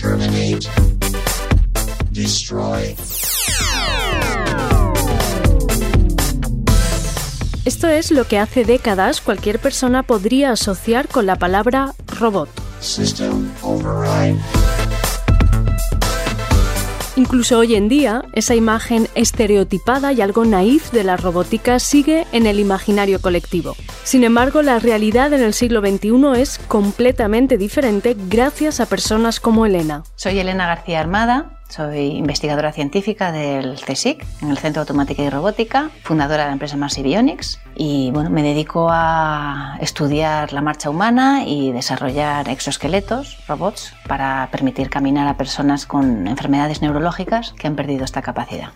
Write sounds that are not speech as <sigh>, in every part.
Terminate. Destroy. Esto es lo que hace décadas cualquier persona podría asociar con la palabra robot. System override. Incluso hoy en día, esa imagen estereotipada y algo naif de la robótica sigue en el imaginario colectivo. Sin embargo, la realidad en el siglo XXI es completamente diferente gracias a personas como Elena. Soy Elena García Armada, soy investigadora científica del CSIC, en el Centro de Automática y Robótica, fundadora de la empresa Marcy Bionics y bueno, me dedico a estudiar la marcha humana y desarrollar exoesqueletos, robots, para permitir caminar a personas con enfermedades neurológicas que han perdido esta capacidad.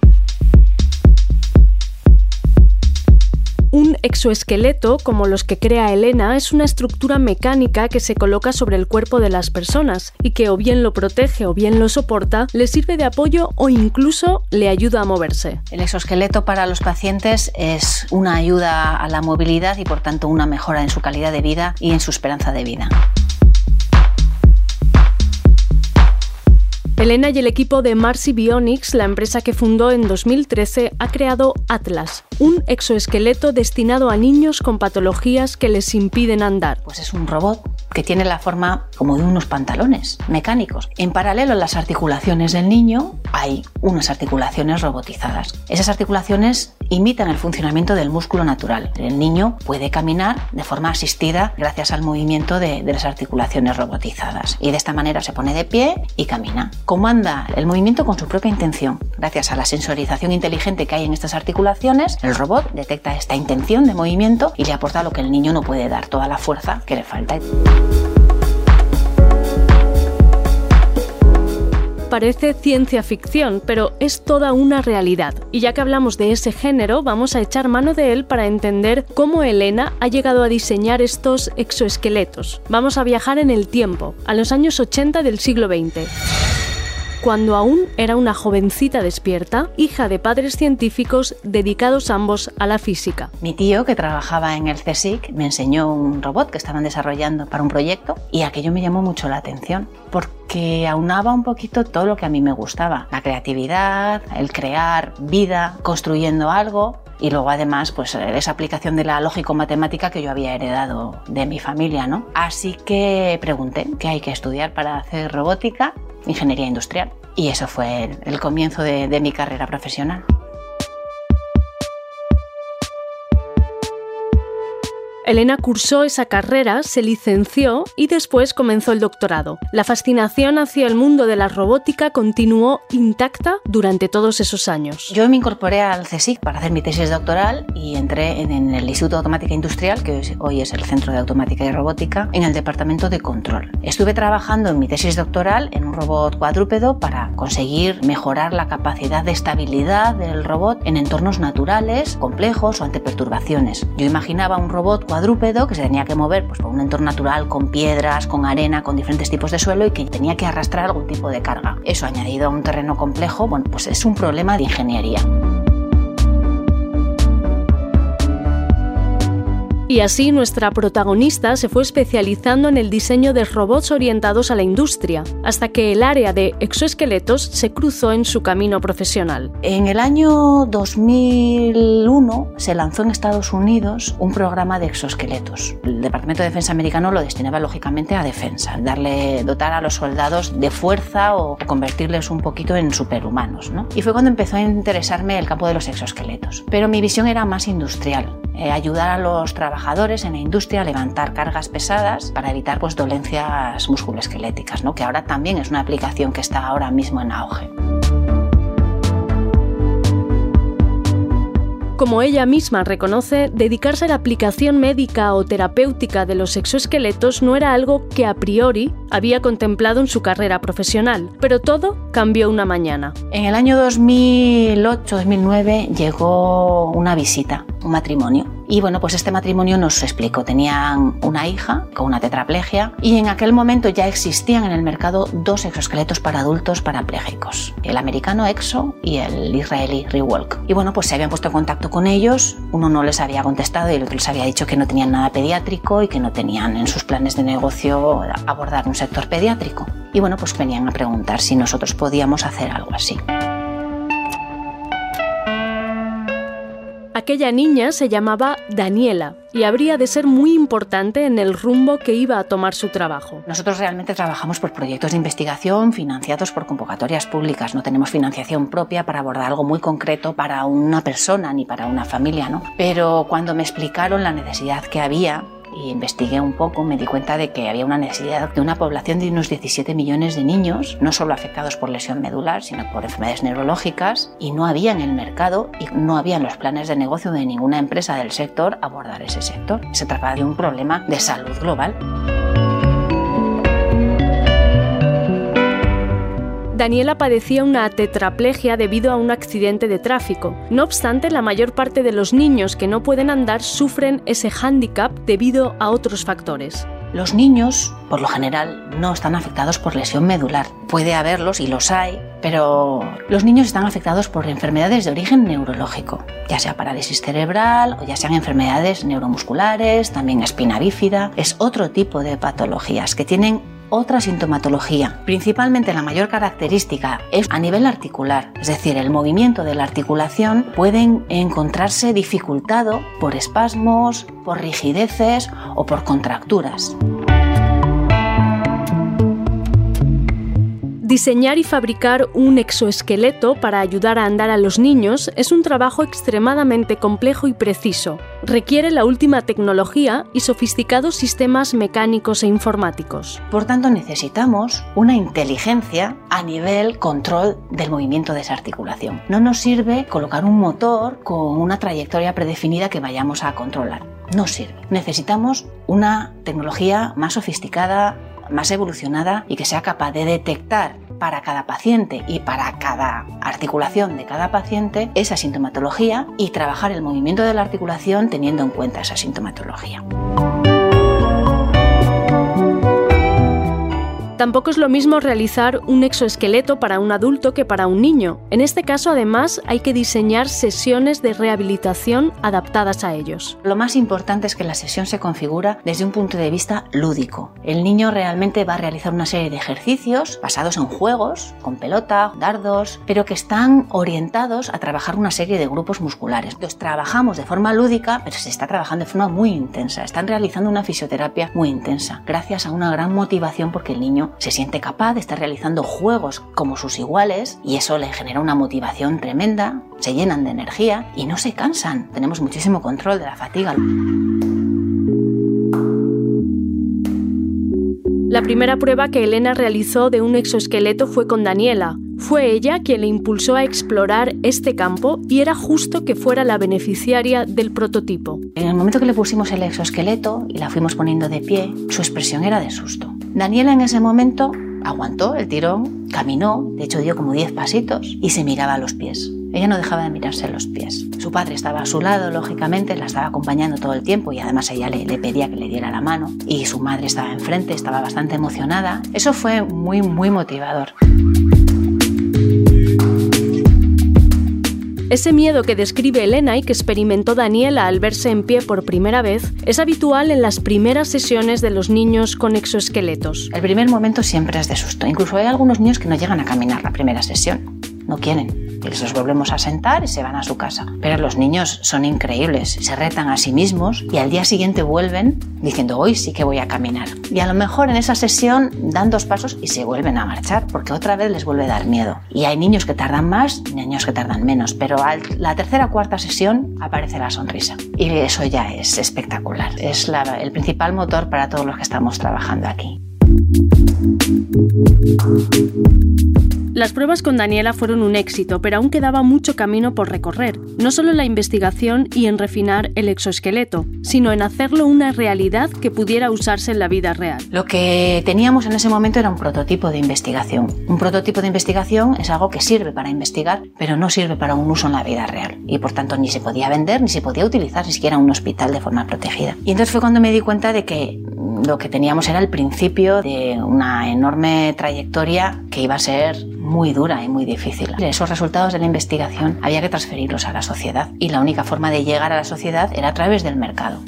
Un exoesqueleto, como los que crea Elena, es una estructura mecánica que se coloca sobre el cuerpo de las personas y que o bien lo protege o bien lo soporta, le sirve de apoyo o incluso le ayuda a moverse. El exoesqueleto para los pacientes es una ayuda a la movilidad y por tanto una mejora en su calidad de vida y en su esperanza de vida. Elena y el equipo de Marcy Bionics, la empresa que fundó en 2013, ha creado Atlas, un exoesqueleto destinado a niños con patologías que les impiden andar. Pues es un robot que tiene la forma como de unos pantalones mecánicos. En paralelo a las articulaciones del niño hay unas articulaciones robotizadas. Esas articulaciones imitan el funcionamiento del músculo natural. El niño puede caminar de forma asistida gracias al movimiento de, las articulaciones robotizadas y de esta manera se pone de pie y camina. Comanda el movimiento con su propia intención. Gracias a la sensorización inteligente que hay en estas articulaciones, el robot detecta esta intención de movimiento y le aporta lo que el niño no puede dar, toda la fuerza que le falta. Parece ciencia ficción, pero es toda una realidad. Y ya que hablamos de ese género, vamos a echar mano de él para entender cómo Elena ha llegado a diseñar estos exoesqueletos. Vamos a viajar en el tiempo, a los años 80 del siglo XX cuando aún era una jovencita despierta, hija de padres científicos dedicados ambos a la física. Mi tío, que trabajaba en el CSIC, me enseñó un robot que estaban desarrollando para un proyecto y aquello me llamó mucho la atención porque aunaba un poquito todo lo que a mí me gustaba, la creatividad, el crear vida construyendo algo y luego además pues esa aplicación de la lógico-matemática que yo había heredado de mi familia, ¿no? Así que pregunté qué hay que estudiar para hacer robótica, ingeniería industrial y eso fue el, comienzo de mi carrera profesional. Elena cursó esa carrera, se licenció y después comenzó el doctorado. La fascinación hacia el mundo de la robótica continuó intacta durante todos esos años. Yo me incorporé al CSIC para hacer mi tesis doctoral y entré en el Instituto de Automática Industrial, que hoy es el Centro de Automática y Robótica, en el Departamento de Control. Estuve trabajando en mi tesis doctoral en un robot cuadrúpedo para conseguir mejorar la capacidad de estabilidad del robot en entornos naturales, complejos o ante perturbaciones. Yo imaginaba un robot cuadrúpedo que se tenía que mover pues, por un entorno natural con piedras, con arena, con diferentes tipos de suelo y que tenía que arrastrar algún tipo de carga. Eso añadido a un terreno complejo, bueno, pues es un problema de ingeniería. Y así nuestra protagonista se fue especializando en el diseño de robots orientados a la industria, hasta que el área de exoesqueletos se cruzó en su camino profesional. En el año 2001 se lanzó en Estados Unidos un programa de exoesqueletos. El Departamento de Defensa americano lo destinaba lógicamente a defensa, darle, dotar a los soldados de fuerza o convertirles un poquito en superhumanos. ¿no? Y fue cuando empezó a interesarme el campo de los exoesqueletos. Pero mi visión era más industrial, eh, ayudar a los trabajadores en la industria a levantar cargas pesadas para evitar pues, dolencias musculoesqueléticas, ¿no? que ahora también es una aplicación que está ahora mismo en auge. Como ella misma reconoce, dedicarse a la aplicación médica o terapéutica de los exoesqueletos no era algo que a priori había contemplado en su carrera profesional, pero todo cambió una mañana. En el año 2008-2009 llegó una visita, un matrimonio. Y bueno, pues este matrimonio nos explicó, tenían una hija con una tetraplegia y en aquel momento ya existían en el mercado dos exoesqueletos para adultos parapléjicos, el americano EXO y el israelí Rewalk. Y bueno, pues se habían puesto en contacto con ellos, uno no les había contestado y el otro les había dicho que no tenían nada pediátrico y que no tenían en sus planes de negocio abordar un sector pediátrico. Y bueno, pues venían a preguntar si nosotros podíamos hacer algo así. Aquella niña se llamaba Daniela y habría de ser muy importante en el rumbo que iba a tomar su trabajo. Nosotros realmente trabajamos por proyectos de investigación financiados por convocatorias públicas. No tenemos financiación propia para abordar algo muy concreto para una persona ni para una familia, ¿no? Pero cuando me explicaron la necesidad que había y investigué un poco, me di cuenta de que había una necesidad de una población de unos 17 millones de niños, no solo afectados por lesión medular, sino por enfermedades neurológicas, y no había en el mercado y no había en los planes de negocio de ninguna empresa del sector abordar ese sector. Se trataba de un problema de salud global. Daniela padecía una tetraplegia debido a un accidente de tráfico. No obstante, la mayor parte de los niños que no pueden andar sufren ese hándicap debido a otros factores. Los niños, por lo general, no están afectados por lesión medular. Puede haberlos y los hay, pero los niños están afectados por enfermedades de origen neurológico, ya sea parálisis cerebral o ya sean enfermedades neuromusculares, también espina bífida. Es otro tipo de patologías que tienen otra sintomatología. Principalmente la mayor característica es a nivel articular, es decir, el movimiento de la articulación puede encontrarse dificultado por espasmos, por rigideces o por contracturas. Diseñar y fabricar un exoesqueleto para ayudar a andar a los niños es un trabajo extremadamente complejo y preciso. Requiere la última tecnología y sofisticados sistemas mecánicos e informáticos. Por tanto, necesitamos una inteligencia a nivel control del movimiento de esa articulación. No nos sirve colocar un motor con una trayectoria predefinida que vayamos a controlar. No sirve. Necesitamos una tecnología más sofisticada, más evolucionada y que sea capaz de detectar para cada paciente y para cada articulación de cada paciente esa sintomatología y trabajar el movimiento de la articulación teniendo en cuenta esa sintomatología. Tampoco es lo mismo realizar un exoesqueleto para un adulto que para un niño. En este caso, además, hay que diseñar sesiones de rehabilitación adaptadas a ellos. Lo más importante es que la sesión se configura desde un punto de vista lúdico. El niño realmente va a realizar una serie de ejercicios basados en juegos, con pelota, dardos, pero que están orientados a trabajar una serie de grupos musculares. Los trabajamos de forma lúdica, pero se está trabajando de forma muy intensa. Están realizando una fisioterapia muy intensa, gracias a una gran motivación porque el niño se siente capaz de estar realizando juegos como sus iguales y eso le genera una motivación tremenda, se llenan de energía y no se cansan. Tenemos muchísimo control de la fatiga. La primera prueba que Elena realizó de un exoesqueleto fue con Daniela. Fue ella quien le impulsó a explorar este campo y era justo que fuera la beneficiaria del prototipo. En el momento que le pusimos el exoesqueleto y la fuimos poniendo de pie, su expresión era de susto. Daniela en ese momento aguantó el tirón, caminó, de hecho dio como 10 pasitos y se miraba a los pies. Ella no dejaba de mirarse los pies. Su padre estaba a su lado, lógicamente, la estaba acompañando todo el tiempo y además ella le, le, pedía que le diera la mano. Y su madre estaba enfrente, estaba bastante emocionada. Eso fue muy, muy motivador. Ese miedo que describe Elena y que experimentó Daniela al verse en pie por primera vez es habitual en las primeras sesiones de los niños con exoesqueletos. El primer momento siempre es de susto. Incluso hay algunos niños que no llegan a caminar la primera sesión. No quieren y les volvemos a sentar y se van a su casa. Pero los niños son increíbles, se retan a sí mismos y al día siguiente vuelven diciendo hoy sí que voy a caminar. Y a lo mejor en esa sesión dan dos pasos y se vuelven a marchar porque otra vez les vuelve a dar miedo. Y hay niños que tardan más y niños que tardan menos, pero a la tercera o cuarta sesión aparece la sonrisa. Y eso ya es espectacular. Es la, el principal motor para todos los que estamos trabajando aquí. Las pruebas con Daniela fueron un éxito, pero aún quedaba mucho camino por recorrer, no solo en la investigación y en refinar el exoesqueleto, sino en hacerlo una realidad que pudiera usarse en la vida real. Lo que teníamos en ese momento era un prototipo de investigación. Un prototipo de investigación es algo que sirve para investigar, pero no sirve para un uso en la vida real. Y por tanto ni se podía vender ni se podía utilizar ni siquiera en un hospital de forma protegida. Y entonces fue cuando me di cuenta de que lo que teníamos era el principio de una enorme trayectoria que iba a ser muy dura y muy difícil. Esos resultados de la investigación había que transferirlos a la sociedad y la única forma de llegar a la sociedad era a través del mercado.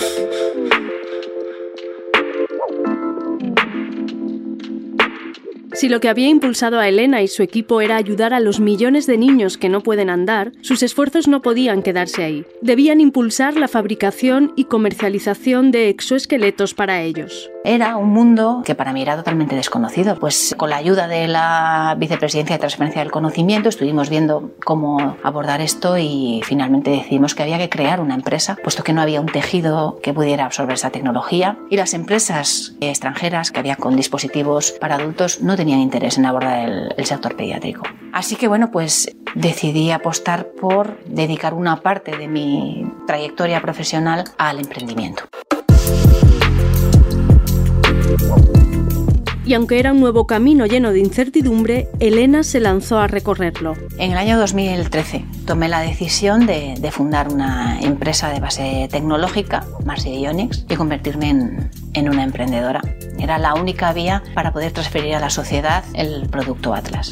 Si lo que había impulsado a Elena y su equipo era ayudar a los millones de niños que no pueden andar, sus esfuerzos no podían quedarse ahí. Debían impulsar la fabricación y comercialización de exoesqueletos para ellos. Era un mundo que para mí era totalmente desconocido. Pues con la ayuda de la Vicepresidencia de Transferencia del Conocimiento estuvimos viendo cómo abordar esto y finalmente decidimos que había que crear una empresa, puesto que no había un tejido que pudiera absorber esa tecnología y las empresas extranjeras que había con dispositivos para adultos no tenían interés en abordar el, el sector pediátrico. Así que bueno, pues decidí apostar por dedicar una parte de mi trayectoria profesional al emprendimiento. Y aunque era un nuevo camino lleno de incertidumbre, Elena se lanzó a recorrerlo. En el año 2013 tomé la decisión de, fundar una empresa de base tecnológica, Marcy Ionics, y convertirme en una emprendedora. Era la única vía para poder transferir a la sociedad el producto Atlas.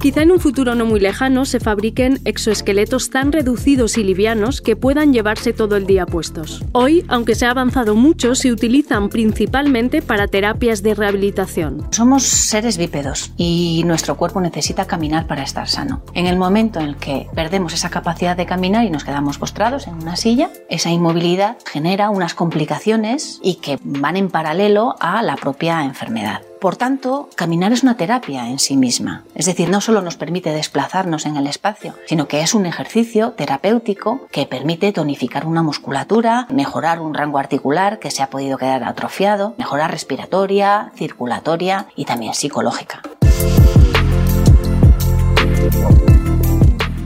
Quizá en un futuro no muy lejano se fabriquen exoesqueletos tan reducidos y livianos que puedan llevarse todo el día puestos. Hoy, aunque se ha avanzado mucho, se utilizan principalmente para terapias de rehabilitación. Somos seres bípedos y nuestro cuerpo necesita caminar para estar sano. En el momento en el que perdemos esa capacidad de caminar y nos quedamos postrados en una silla, esa inmovilidad genera unas complicaciones y que van en paralelo a la propia enfermedad. Por tanto, caminar es una terapia en sí misma. Es decir, no solo nos permite desplazarnos en el espacio, sino que es un ejercicio terapéutico que permite tonificar una musculatura, mejorar un rango articular que se ha podido quedar atrofiado, mejorar respiratoria, circulatoria y también psicológica.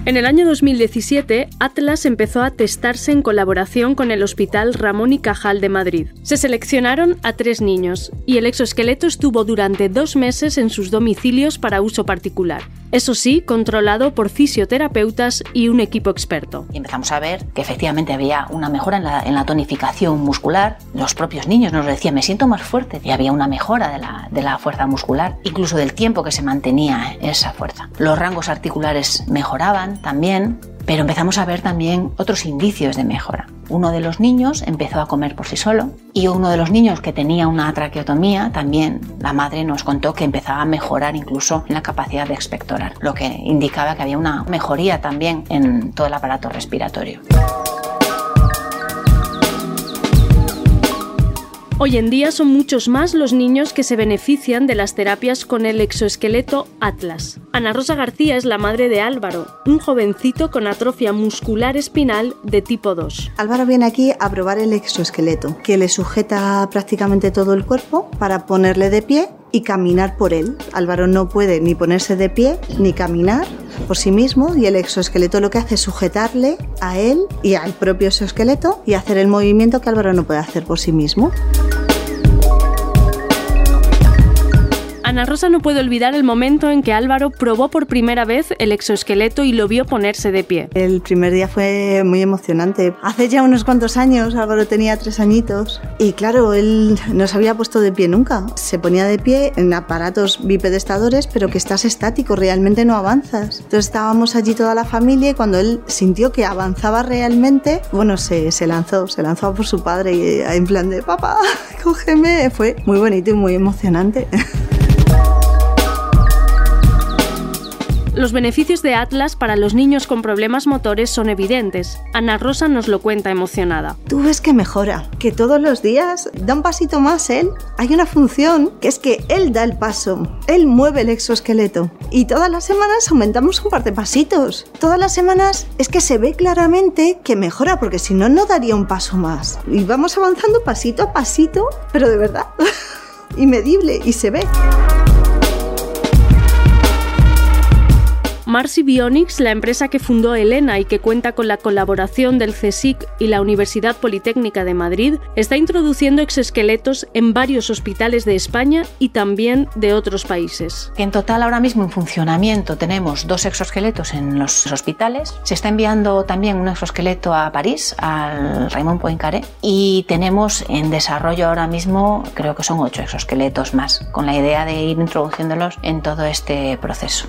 En el año 2017, Atlas empezó a testarse en colaboración con el Hospital Ramón y Cajal de Madrid. Se seleccionaron a tres niños y el exoesqueleto estuvo durante dos meses en sus domicilios para uso particular. Eso sí, controlado por fisioterapeutas y un equipo experto. Y empezamos a ver que efectivamente había una mejora en la, tonificación muscular. Los propios niños nos decían, me siento más fuerte. Y había una mejora de la fuerza muscular, incluso del tiempo que se mantenía esa fuerza. Los rangos articulares mejoraban también, pero empezamos a ver también otros indicios de mejora. Uno de los niños empezó a comer por sí solo y uno de los niños que tenía una traqueotomía también la madre nos contó que empezaba a mejorar incluso en la capacidad de expectorar, lo que indicaba que había una mejoría también en todo el aparato respiratorio. Hoy en día son muchos más los niños que se benefician de las terapias con el exoesqueleto Atlas. Ana Rosa García es la madre de Álvaro, un jovencito con atrofia muscular espinal de tipo 2. Álvaro viene aquí a probar el exoesqueleto, que le sujeta prácticamente todo el cuerpo para ponerle de pie y caminar por él. Álvaro no puede ni ponerse de pie ni caminar por sí mismo y el exoesqueleto lo que hace es sujetarle a él y al propio exoesqueleto y hacer el movimiento que Álvaro no puede hacer por sí mismo. Ana Rosa no puede olvidar el momento en que Álvaro probó por primera vez el exoesqueleto y lo vio ponerse de pie. El primer día fue muy emocionante. Hace ya unos cuantos años, Álvaro tenía tres añitos y claro, él no se había puesto de pie nunca. Se ponía de pie en aparatos bipedestadores, pero que estás estático, realmente no avanzas. Entonces estábamos allí toda la familia y cuando él sintió que avanzaba realmente, bueno, se, se lanzó, se lanzó por su padre y eh, en plan de, papá, <laughs> cógeme. Fue muy bonito y muy emocionante. <laughs> Los beneficios de Atlas para los niños con problemas motores son evidentes. Ana Rosa nos lo cuenta emocionada. Tú ves que mejora, que todos los días da un pasito más él. Hay una función que es que él da el paso, él mueve el exoesqueleto y todas las semanas aumentamos un par de pasitos. Todas las semanas es que se ve claramente que mejora porque si no, no daría un paso más. Y vamos avanzando pasito a pasito, pero de verdad. <laughs> y medible y se ve. Marcy Bionics, la empresa que fundó Elena y que cuenta con la colaboración del CSIC y la Universidad Politécnica de Madrid, está introduciendo exoesqueletos en varios hospitales de España y también de otros países. En total ahora mismo en funcionamiento tenemos dos exoesqueletos en los hospitales. Se está enviando también un exoesqueleto a París, al Raymond Poincaré, y tenemos en desarrollo ahora mismo creo que son ocho exoesqueletos más, con la idea de ir introduciéndolos en todo este proceso.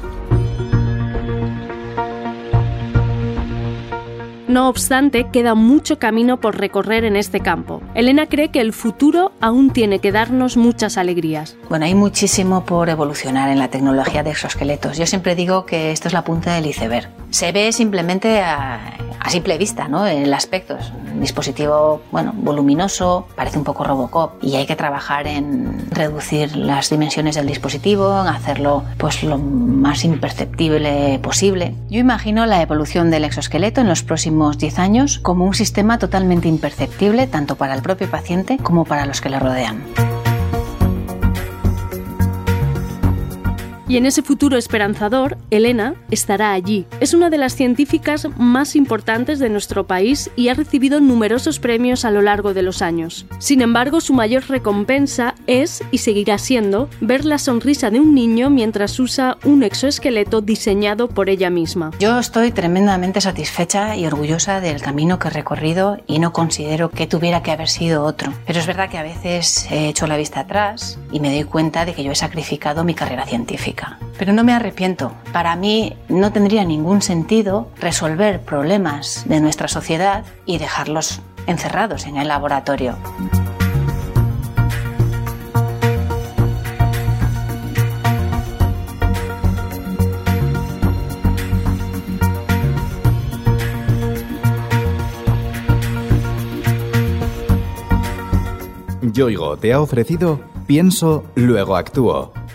No obstante, queda mucho camino por recorrer en este campo. Elena cree que el futuro aún tiene que darnos muchas alegrías. Bueno, hay muchísimo por evolucionar en la tecnología de exoesqueletos. Yo siempre digo que esto es la punta del iceberg. Se ve simplemente a, simple vista, ¿no? El aspecto es un dispositivo, bueno, voluminoso, parece un poco Robocop y hay que trabajar en reducir las dimensiones del dispositivo, en hacerlo pues lo más imperceptible posible. Yo imagino la evolución del exoesqueleto en los próximos 10 años como un sistema totalmente imperceptible tanto para el propio paciente como para los que le rodean. Y en ese futuro esperanzador, Elena estará allí. Es una de las científicas más importantes de nuestro país y ha recibido numerosos premios a lo largo de los años. Sin embargo, su mayor recompensa es, y seguirá siendo, ver la sonrisa de un niño mientras usa un exoesqueleto diseñado por ella misma. Yo estoy tremendamente satisfecha y orgullosa del camino que he recorrido y no considero que tuviera que haber sido otro. Pero es verdad que a veces he hecho la vista atrás y me doy cuenta de que yo he sacrificado mi carrera científica. Pero no me arrepiento. Para mí no tendría ningún sentido resolver problemas de nuestra sociedad y dejarlos encerrados en el laboratorio. Yoigo te ha ofrecido Pienso, luego actúo.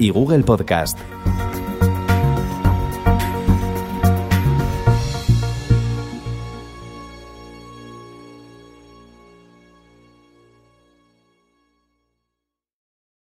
y Google Podcast.